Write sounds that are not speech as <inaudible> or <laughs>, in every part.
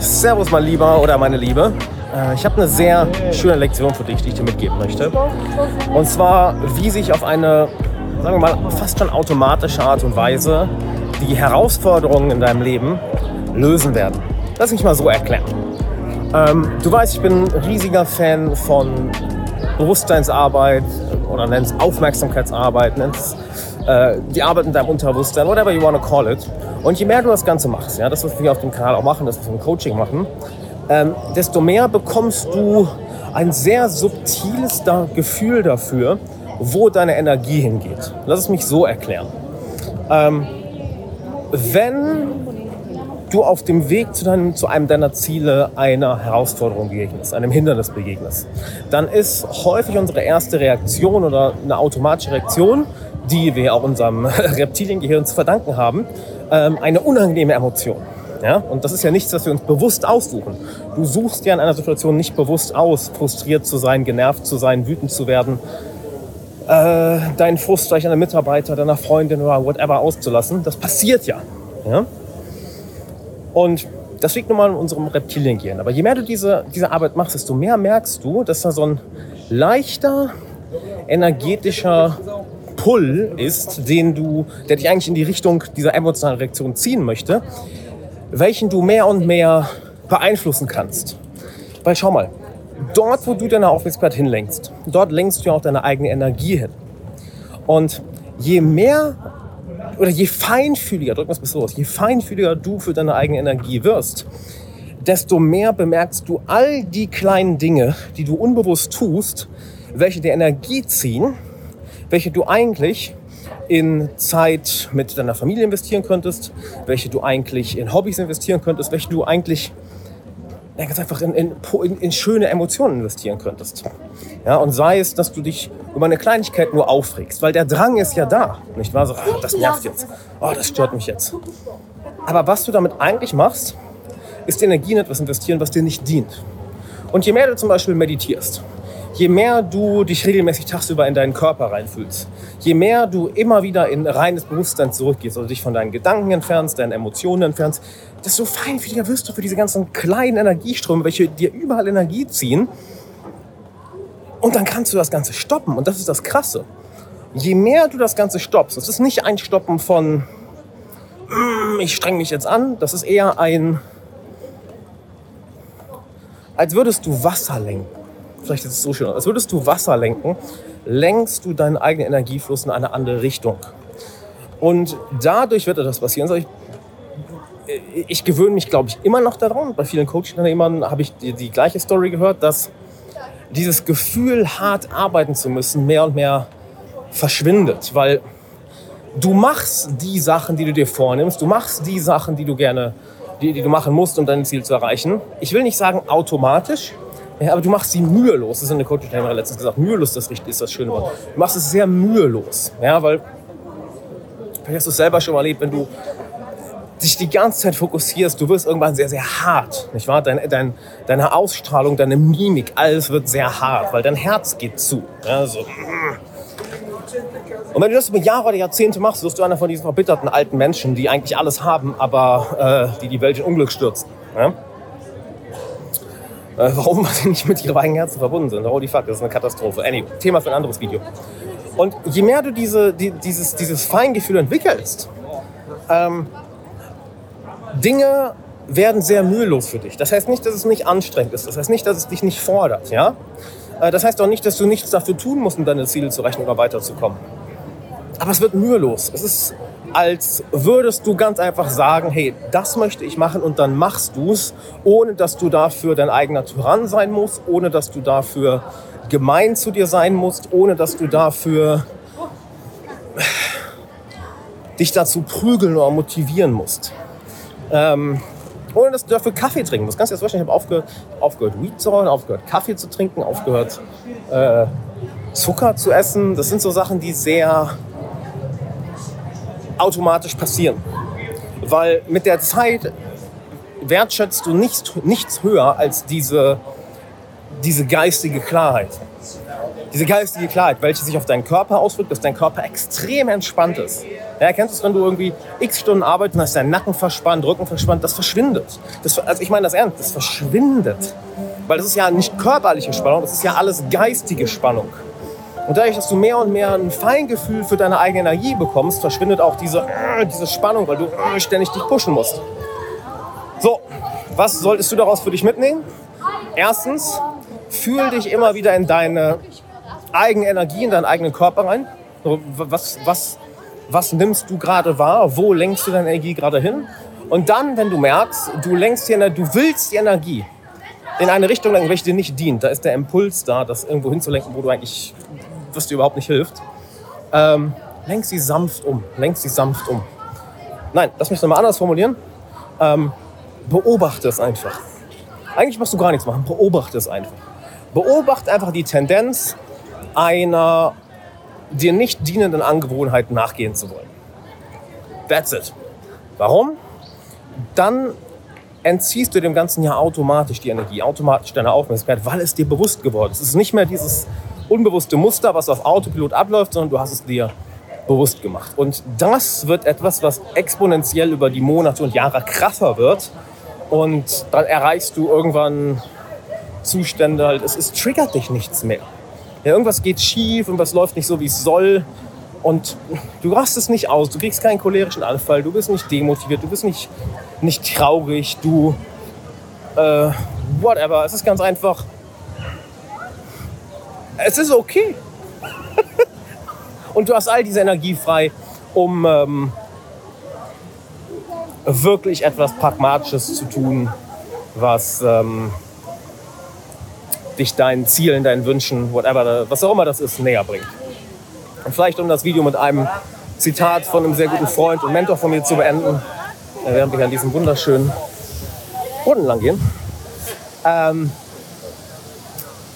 Servus, mein Lieber oder meine Liebe. Äh, Ich habe eine sehr schöne Lektion für dich, die ich dir mitgeben möchte. Und zwar, wie sich auf eine, sagen wir mal, fast schon automatische Art und Weise die Herausforderungen in deinem Leben lösen werden. Lass mich mal so erklären. Ähm, du weißt, ich bin ein riesiger Fan von Bewusstseinsarbeit oder nenn's Aufmerksamkeitsarbeit, nenn's äh, die Arbeit in deinem Unterbewusstsein, whatever you want to call it. Und je mehr du das Ganze machst, ja, das, was wir auf dem Kanal auch machen, das, was wir im Coaching machen, ähm, desto mehr bekommst du ein sehr subtiles da Gefühl dafür, wo deine Energie hingeht. Lass es mich so erklären. Ähm, wenn du auf dem Weg zu, deinem, zu einem deiner Ziele einer Herausforderung begegnest, einem Hindernis begegnest, dann ist häufig unsere erste Reaktion oder eine automatische Reaktion, die wir auch unserem <laughs> Reptiliengehirn zu verdanken haben, ähm, eine unangenehme Emotion. Ja? Und das ist ja nichts, was wir uns bewusst aussuchen. Du suchst ja in einer Situation nicht bewusst aus, frustriert zu sein, genervt zu sein, wütend zu werden, äh, deinen Frust vielleicht an einem Mitarbeiter, deiner Freundin oder whatever auszulassen. Das passiert ja. ja? Und das liegt nun mal in unserem Reptiliengehirn. Aber je mehr du diese, diese Arbeit machst, desto mehr merkst du, dass da so ein leichter, energetischer Pull ist, den du, der dich eigentlich in die Richtung dieser emotionalen Reaktion ziehen möchte, welchen du mehr und mehr beeinflussen kannst. Weil schau mal, dort, wo du deine Aufmerksamkeit hinlenkst, dort lenkst du auch deine eigene Energie hin. Und je mehr oder je feinfühliger, drücken wir es mal so aus, je feinfühliger du für deine eigene Energie wirst, desto mehr bemerkst du all die kleinen Dinge, die du unbewusst tust, welche dir Energie ziehen, welche du eigentlich in Zeit mit deiner Familie investieren könntest, welche du eigentlich in Hobbys investieren könntest, welche du eigentlich ja, ganz einfach in, in, in, schöne Emotionen investieren könntest. Ja, und sei es, dass du dich über eine Kleinigkeit nur aufregst, weil der Drang ist ja da, nicht wahr? So, ah, das nervt jetzt, oh, das stört mich jetzt. Aber was du damit eigentlich machst, ist Energie in etwas investieren, was dir nicht dient. Und je mehr du zum Beispiel meditierst, je mehr du dich regelmäßig tagsüber in deinen Körper reinfühlst, je mehr du immer wieder in reines Bewusstsein zurückgehst, also dich von deinen Gedanken entfernst, deinen Emotionen entfernst, desto feinfühliger wirst du für diese ganzen kleinen Energieströme, welche dir überall Energie ziehen. Und dann kannst du das Ganze stoppen. Und das ist das Krasse. Je mehr du das Ganze stoppst, das ist nicht ein Stoppen von, "Mm, ich streng mich jetzt an, das ist eher ein, als würdest du Wasser lenken. Vielleicht ist es so schön, als würdest du Wasser lenken, lenkst du deinen eigenen Energiefluss in eine andere Richtung. Und dadurch wird etwas passieren. Also ich, ich gewöhne mich, glaube ich, immer noch daran. Bei vielen Coaching-Unternehmern habe ich die, die gleiche Story gehört, dass dieses Gefühl, hart arbeiten zu müssen, mehr und mehr verschwindet. Weil du machst die Sachen, die du dir vornimmst, du machst die Sachen, die du gerne, die, die du machen musst, um dein Ziel zu erreichen. Ich will nicht sagen automatisch, ja, aber du machst sie mühelos. Das ist eine Coaching-Teilnehmerin letztens gesagt. Mühelos das ist das schöne Wort. Du machst es sehr mühelos. Ja, weil vielleicht hast du es selber schon mal erlebt, wenn du dich die ganze Zeit fokussierst, du wirst irgendwann sehr, sehr hart. Nicht wahr? Dein, dein, deine Ausstrahlung, deine Mimik, alles wird sehr hart, weil dein Herz geht zu. Ja, so. Und wenn du das über Jahre oder Jahrzehnte machst, wirst du einer von diesen verbitterten alten Menschen, die eigentlich alles haben, aber äh, die die Welt in Unglück stürzen. Ja? Äh, warum? <laughs> Sie nicht mit ihrem eigenen Herzen verbunden sind. Holy fuck, das ist eine Katastrophe. Anyway, Thema für ein anderes Video. Und je mehr du diese, die, dieses, dieses Feingefühl entwickelst, ähm, Dinge werden sehr mühelos für dich. Das heißt nicht, dass es nicht anstrengend ist. Das heißt nicht, dass es dich nicht fordert. Ja? Äh, Das heißt auch nicht, dass du nichts dafür tun musst, um deine Ziele zu rechnen oder weiterzukommen. Aber es wird mühelos. Es ist, als würdest du ganz einfach sagen, hey, das möchte ich machen und dann machst du es, ohne dass du dafür dein eigener Tyrann sein musst, ohne dass du dafür gemein zu dir sein musst, ohne dass du dafür dich dazu prügeln oder motivieren musst. Ähm, ohne dass du dafür Kaffee trinken musst. Kannst du dir das vorstellen? Ich habe aufgehört, aufgehört, Weed zu rauchen, aufgehört, Kaffee zu trinken, aufgehört, äh, Zucker zu essen. Das sind so Sachen, die sehr automatisch passieren. Weil mit der Zeit wertschätzt du nichts, nichts höher als diese, diese geistige Klarheit. Diese geistige Klarheit, welche sich auf deinen Körper auswirkt, dass dein Körper extrem entspannt ist. Ja, kennst du es, wenn du irgendwie x Stunden arbeitest und hast deinen Nacken verspannt, Rücken verspannt, das verschwindet. Das, also ich meine das ernst, das verschwindet. Weil das ist ja nicht körperliche Spannung, das ist ja alles geistige Spannung. Und dadurch, dass du mehr und mehr ein Feingefühl für deine eigene Energie bekommst, verschwindet auch diese, äh, diese Spannung, weil du äh, ständig dich pushen musst. So, was solltest du daraus für dich mitnehmen? Erstens, fühl dich immer wieder in deine eigene Energie, in deinen eigenen Körper rein. Was, was, was nimmst du gerade wahr? Wo lenkst du deine Energie gerade hin? Und dann, wenn du merkst, du lenkst die Energie, du willst die Energie in eine Richtung lenken, welche dir nicht dient, da ist der Impuls da, das irgendwo hinzulenken, wo du eigentlich, was dir überhaupt nicht hilft, ähm, lenk sie sanft um, lenk sie sanft um. Nein, lass mich nochmal anders formulieren. Ähm, beobachte es einfach. Eigentlich musst du gar nichts machen, beobachte es einfach. Beobachte einfach die Tendenz einer dir nicht dienenden Angewohnheit nachgehen zu wollen. That's it. Warum? Dann entziehst du dem ganzen Jahr automatisch die Energie, automatisch deine Aufmerksamkeit, weil es dir bewusst geworden ist. Es ist nicht mehr dieses unbewusste Muster, was auf Autopilot abläuft, sondern du hast es dir bewusst gemacht. Und das wird etwas, was exponentiell über die Monate und Jahre krasser wird und dann erreichst du irgendwann Zustände, halt, es, es triggert dich nichts mehr. Ja, irgendwas geht schief, irgendwas läuft nicht so, wie es soll. Und du rastest nicht aus, du kriegst keinen cholerischen Anfall, du bist nicht demotiviert, du bist nicht, nicht traurig, du. Äh, whatever. Es ist ganz einfach. Es ist okay. Und du hast all diese Energie frei, um ähm, wirklich etwas Pragmatisches zu tun, was ähm, dich deinen Zielen, deinen Wünschen, whatever, was auch immer das ist, näher bringt. Und vielleicht um das Video mit einem Zitat von einem sehr guten Freund und Mentor von mir zu beenden, während wir an diesem wunderschönen Boden lang gehen. Ähm,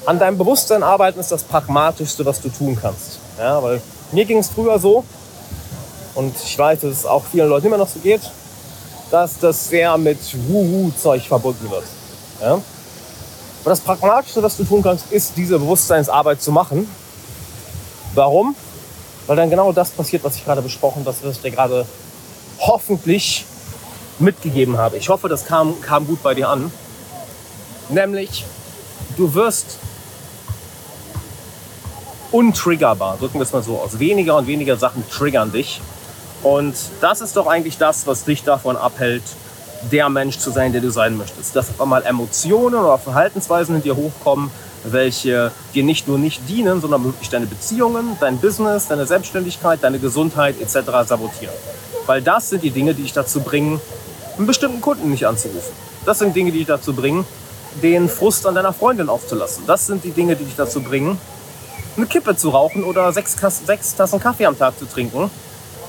an deinem Bewusstsein arbeiten ist das Pragmatischste, was du tun kannst. Ja, weil mir ging es früher so, und ich weiß, dass es auch vielen Leuten immer noch so geht, dass das sehr mit Wuhu-Zeug verbunden wird. Ja? Aber das Pragmatischste, was du tun kannst, ist, diese Bewusstseinsarbeit zu machen. Warum? Weil dann genau das passiert, was ich gerade besprochen habe, was ich dir gerade hoffentlich mitgegeben habe. Ich hoffe, das kam, kam gut bei dir an. Nämlich, du wirst untriggerbar, drücken wir es mal so aus. Weniger und weniger Sachen triggern dich. Und das ist doch eigentlich das, was dich davon abhält, der Mensch zu sein, der du sein möchtest. Dass auf einmal Emotionen oder Verhaltensweisen in dir hochkommen, welche dir nicht nur nicht dienen, sondern wirklich deine Beziehungen, dein Business, deine Selbstständigkeit, deine Gesundheit etc. sabotieren. Weil das sind die Dinge, die dich dazu bringen, einen bestimmten Kunden nicht anzurufen. Das sind Dinge, die dich dazu bringen, den Frust an deiner Freundin aufzulassen. Das sind die Dinge, die dich dazu bringen, eine Kippe zu rauchen oder sechs, sechs Tassen Kaffee am Tag zu trinken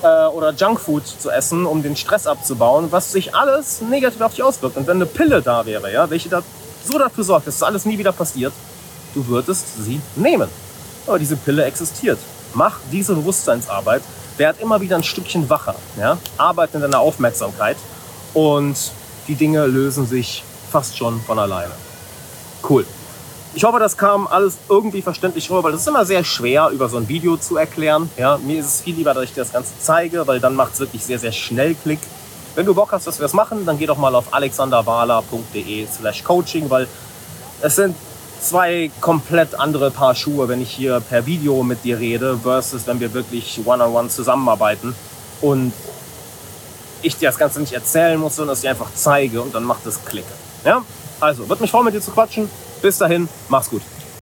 äh, oder Junkfood zu essen, um den Stress abzubauen, was sich alles negativ auf dich auswirkt. Und wenn eine Pille da wäre, ja, welche da so dafür sorgt, dass das alles nie wieder passiert, du würdest sie nehmen. Aber diese Pille existiert. Mach diese Bewusstseinsarbeit, werd immer wieder ein Stückchen wacher, ja? arbeite in deiner Aufmerksamkeit und die Dinge lösen sich fast schon von alleine. Cool. Ich hoffe, das kam alles irgendwie verständlich rüber, weil es ist immer sehr schwer, über so ein Video zu erklären. Ja, mir ist es viel lieber, dass ich dir das Ganze zeige, weil dann macht es wirklich sehr, sehr schnell Klick. Wenn du Bock hast, dass wir das machen, dann geh doch mal auf alexanderwala.de slash coaching, weil es sind zwei komplett andere Paar Schuhe, wenn ich hier per Video mit dir rede, versus wenn wir wirklich one-on-one -on -one zusammenarbeiten und ich dir das Ganze nicht erzählen muss, sondern es dir einfach zeige und dann macht es Klick. Ja? Also, wird mich freuen, mit dir zu quatschen. Bis dahin, mach's gut.